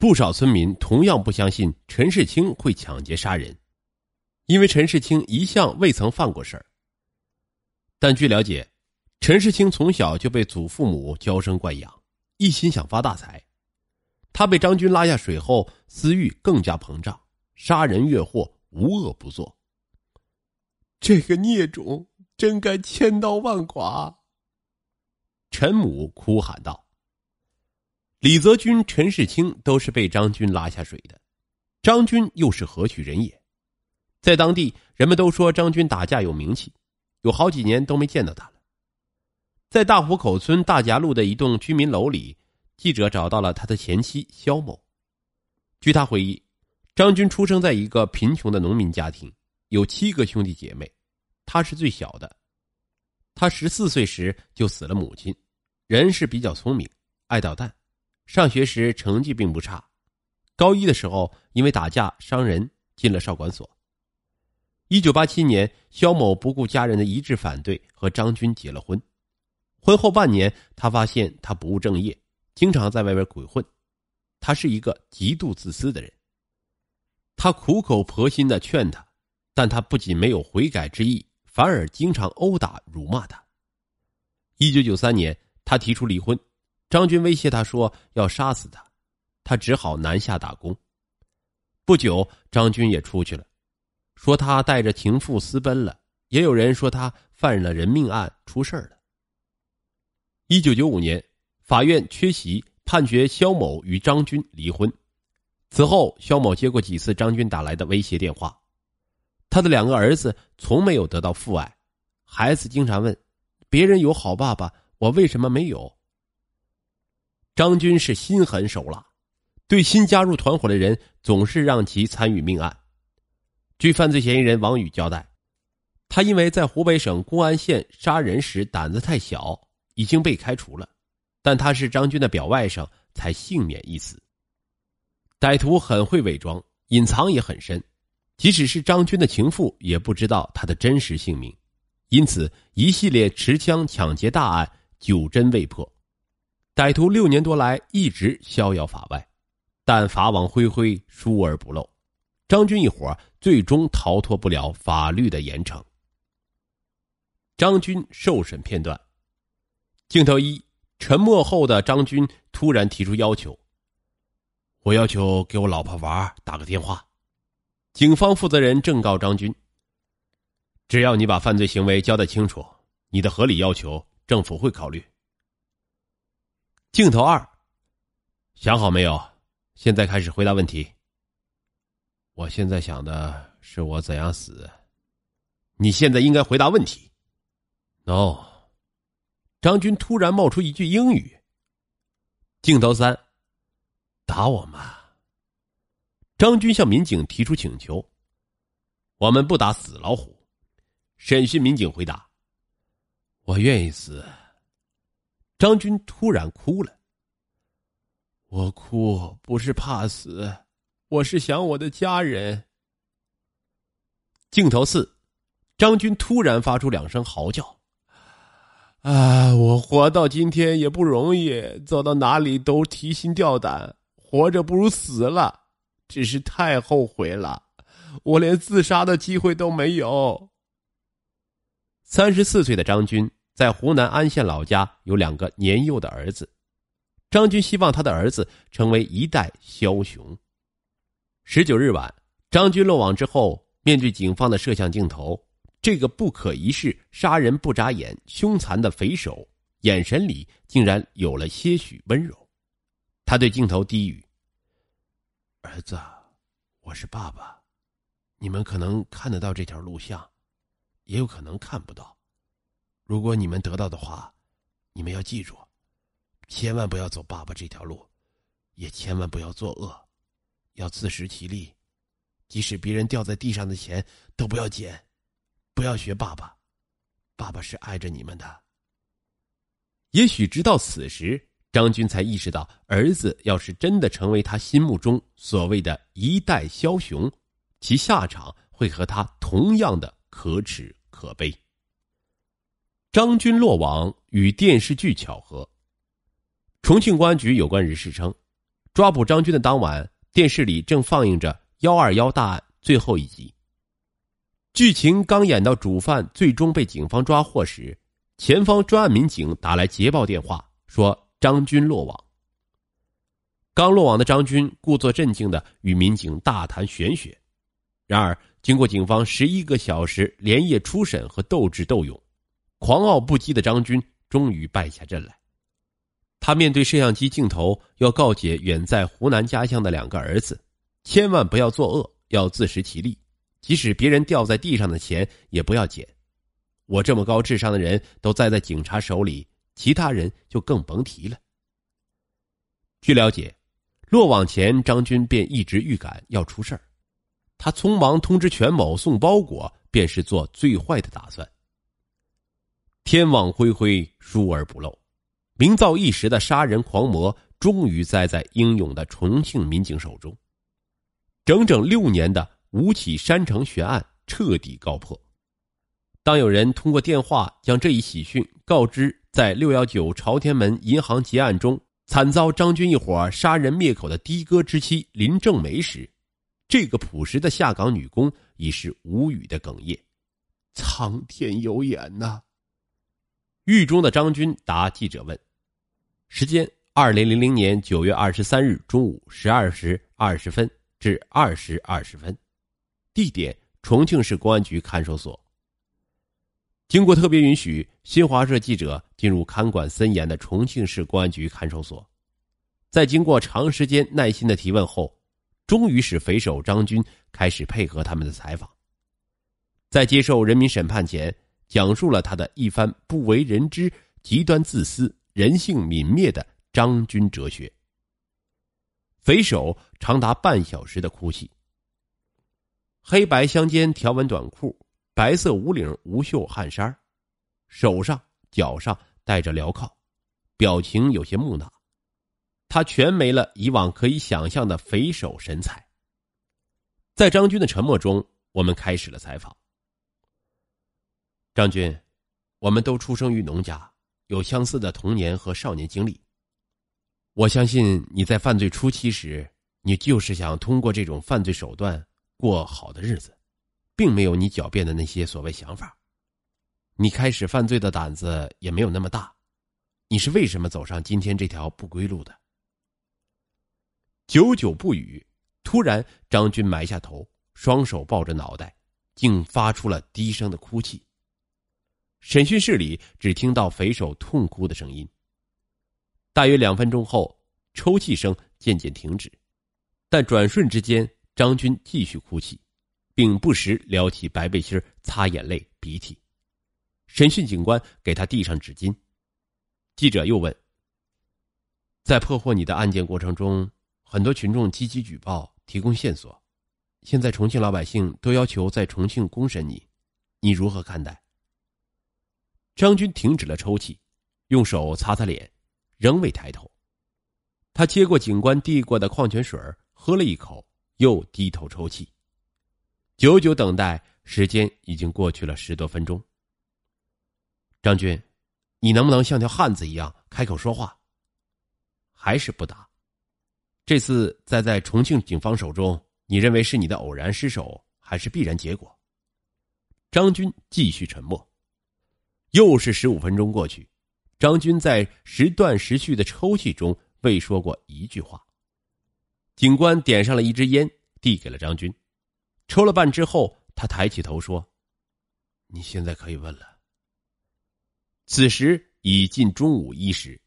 不少村民同样不相信陈世清会抢劫杀人，因为陈世清一向未曾犯过事儿。但据了解，陈世清从小就被祖父母娇生惯养，一心想发大财。他被张军拉下水后，私欲更加膨胀，杀人越货，无恶不作。这个孽种，真该千刀万剐！陈母哭喊道。李泽军、陈世清都是被张军拉下水的，张军又是何许人也？在当地，人们都说张军打架有名气，有好几年都没见到他了。在大湖口村大夹路的一栋居民楼里，记者找到了他的前妻肖某。据他回忆，张军出生在一个贫穷的农民家庭，有七个兄弟姐妹，他是最小的。他十四岁时就死了母亲，人是比较聪明，爱捣蛋。上学时成绩并不差，高一的时候因为打架伤人进了少管所。一九八七年，肖某不顾家人的一致反对，和张军结了婚。婚后半年，他发现他不务正业，经常在外边鬼混。他是一个极度自私的人。他苦口婆心的劝他，但他不仅没有悔改之意，反而经常殴打、辱骂他。一九九三年，他提出离婚。张军威胁他说要杀死他，他只好南下打工。不久，张军也出去了，说他带着情妇私奔了。也有人说他犯了人命案出事了。一九九五年，法院缺席判决肖某与张军离婚。此后，肖某接过几次张军打来的威胁电话。他的两个儿子从没有得到父爱，孩子经常问：“别人有好爸爸，我为什么没有？”张军是心狠手辣，对新加入团伙的人总是让其参与命案。据犯罪嫌疑人王宇交代，他因为在湖北省公安县杀人时胆子太小，已经被开除了，但他是张军的表外甥，才幸免一死。歹徒很会伪装，隐藏也很深，即使是张军的情妇也不知道他的真实姓名，因此一系列持枪抢劫大案久侦未破。歹徒六年多来一直逍遥法外，但法网恢恢，疏而不漏。张军一伙最终逃脱不了法律的严惩。张军受审片段。镜头一：沉默后的张军突然提出要求：“我要求给我老婆娃打个电话。”警方负责人正告张军：“只要你把犯罪行为交代清楚，你的合理要求，政府会考虑。”镜头二，想好没有？现在开始回答问题。我现在想的是我怎样死。你现在应该回答问题。No。张军突然冒出一句英语。镜头三，打我吗？张军向民警提出请求。我们不打死老虎。审讯民警回答：我愿意死。张军突然哭了。我哭不是怕死，我是想我的家人。镜头四，张军突然发出两声嚎叫：“啊，我活到今天也不容易，走到哪里都提心吊胆，活着不如死了，只是太后悔了，我连自杀的机会都没有。”三十四岁的张军。在湖南安县老家有两个年幼的儿子，张军希望他的儿子成为一代枭雄。十九日晚，张军落网之后，面对警方的摄像镜头，这个不可一世、杀人不眨眼、凶残的匪首，眼神里竟然有了些许温柔。他对镜头低语：“儿子，我是爸爸，你们可能看得到这条录像，也有可能看不到。”如果你们得到的话，你们要记住，千万不要走爸爸这条路，也千万不要作恶，要自食其力，即使别人掉在地上的钱都不要捡，不要学爸爸，爸爸是爱着你们的。也许直到此时，张军才意识到，儿子要是真的成为他心目中所谓的一代枭雄，其下场会和他同样的可耻可悲。张军落网与电视剧巧合。重庆公安局有关人士称，抓捕张军的当晚，电视里正放映着《幺二幺大案》最后一集。剧情刚演到主犯最终被警方抓获时，前方专案民警打来捷报电话，说张军落网。刚落网的张军故作镇静的与民警大谈玄学，然而经过警方十一个小时连夜初审和斗智斗勇，狂傲不羁的张军终于败下阵来。他面对摄像机镜头，要告诫远在湖南家乡的两个儿子，千万不要作恶，要自食其力。即使别人掉在地上的钱也不要捡。我这么高智商的人都栽在警察手里，其他人就更甭提了。据了解，落网前张军便一直预感要出事儿，他匆忙通知全某送包裹，便是做最坏的打算。天网恢恢，疏而不漏，名噪一时的杀人狂魔终于栽在英勇的重庆民警手中，整整六年的。吴起山城悬案彻底告破。当有人通过电话将这一喜讯告知在六幺九朝天门银行劫案中惨遭张军一伙杀人灭口的的哥之妻林正梅时，这个朴实的下岗女工已是无语的哽咽：“苍天有眼呐！”狱中的张军答记者问：“时间：二零零零年九月二十三日中午十二时二十分至二时二十分。”地点：重庆市公安局看守所。经过特别允许，新华社记者进入看管森严的重庆市公安局看守所。在经过长时间耐心的提问后，终于使匪首张军开始配合他们的采访。在接受人民审判前，讲述了他的一番不为人知、极端自私、人性泯灭的张军哲学。匪首长达半小时的哭泣。黑白相间条纹短裤，白色无领无袖汗衫手上脚上戴着镣铐，表情有些木讷。他全没了以往可以想象的匪首神采。在张军的沉默中，我们开始了采访。张军，我们都出生于农家，有相似的童年和少年经历。我相信你在犯罪初期时，你就是想通过这种犯罪手段。过好的日子，并没有你狡辩的那些所谓想法。你开始犯罪的胆子也没有那么大。你是为什么走上今天这条不归路的？久久不语，突然张军埋下头，双手抱着脑袋，竟发出了低声的哭泣。审讯室里只听到匪首痛哭的声音。大约两分钟后，抽泣声渐渐停止，但转瞬之间。张军继续哭泣，并不时撩起白背心擦眼泪鼻涕。审讯警官给他递上纸巾。记者又问：“在破获你的案件过程中，很多群众积极举报，提供线索。现在重庆老百姓都要求在重庆公审你，你如何看待？”张军停止了抽泣，用手擦擦脸，仍未抬头。他接过警官递过的矿泉水喝了一口。又低头抽泣，久久等待，时间已经过去了十多分钟。张军，你能不能像条汉子一样开口说话？还是不答。这次栽在重庆警方手中，你认为是你的偶然失手，还是必然结果？张军继续沉默。又是十五分钟过去，张军在时断时续的抽泣中未说过一句话。警官点上了一支烟，递给了张军，抽了半之后，他抬起头说：“你现在可以问了。”此时已近中午一时。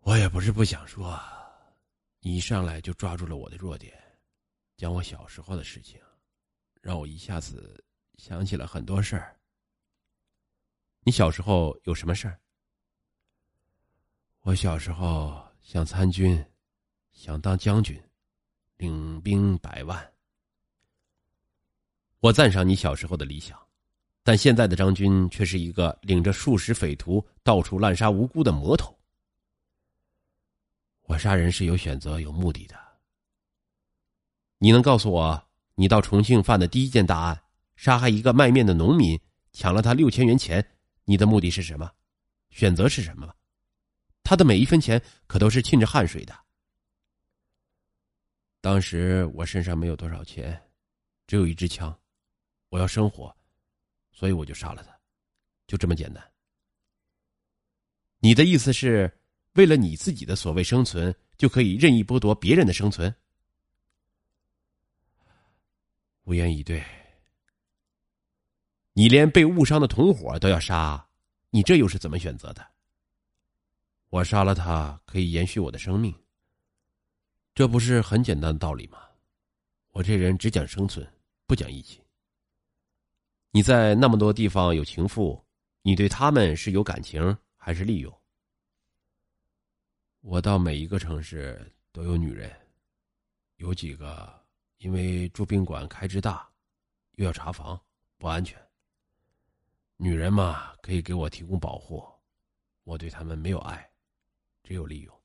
我也不是不想说，你一上来就抓住了我的弱点，讲我小时候的事情，让我一下子想起了很多事儿。你小时候有什么事儿？我小时候。想参军，想当将军，领兵百万。我赞赏你小时候的理想，但现在的张军却是一个领着数十匪徒到处滥杀无辜的魔头。我杀人是有选择、有目的的。你能告诉我，你到重庆犯的第一件大案，杀害一个卖面的农民，抢了他六千元钱，你的目的是什么？选择是什么？他的每一分钱可都是沁着汗水的。当时我身上没有多少钱，只有一支枪，我要生活，所以我就杀了他，就这么简单。你的意思是，为了你自己的所谓生存，就可以任意剥夺别人的生存？无言以对。你连被误伤的同伙都要杀，你这又是怎么选择的？我杀了他，可以延续我的生命。这不是很简单的道理吗？我这人只讲生存，不讲义气。你在那么多地方有情妇，你对他们是有感情还是利用？我到每一个城市都有女人，有几个因为住宾馆开支大，又要查房，不安全。女人嘛，可以给我提供保护，我对他们没有爱，只有利用。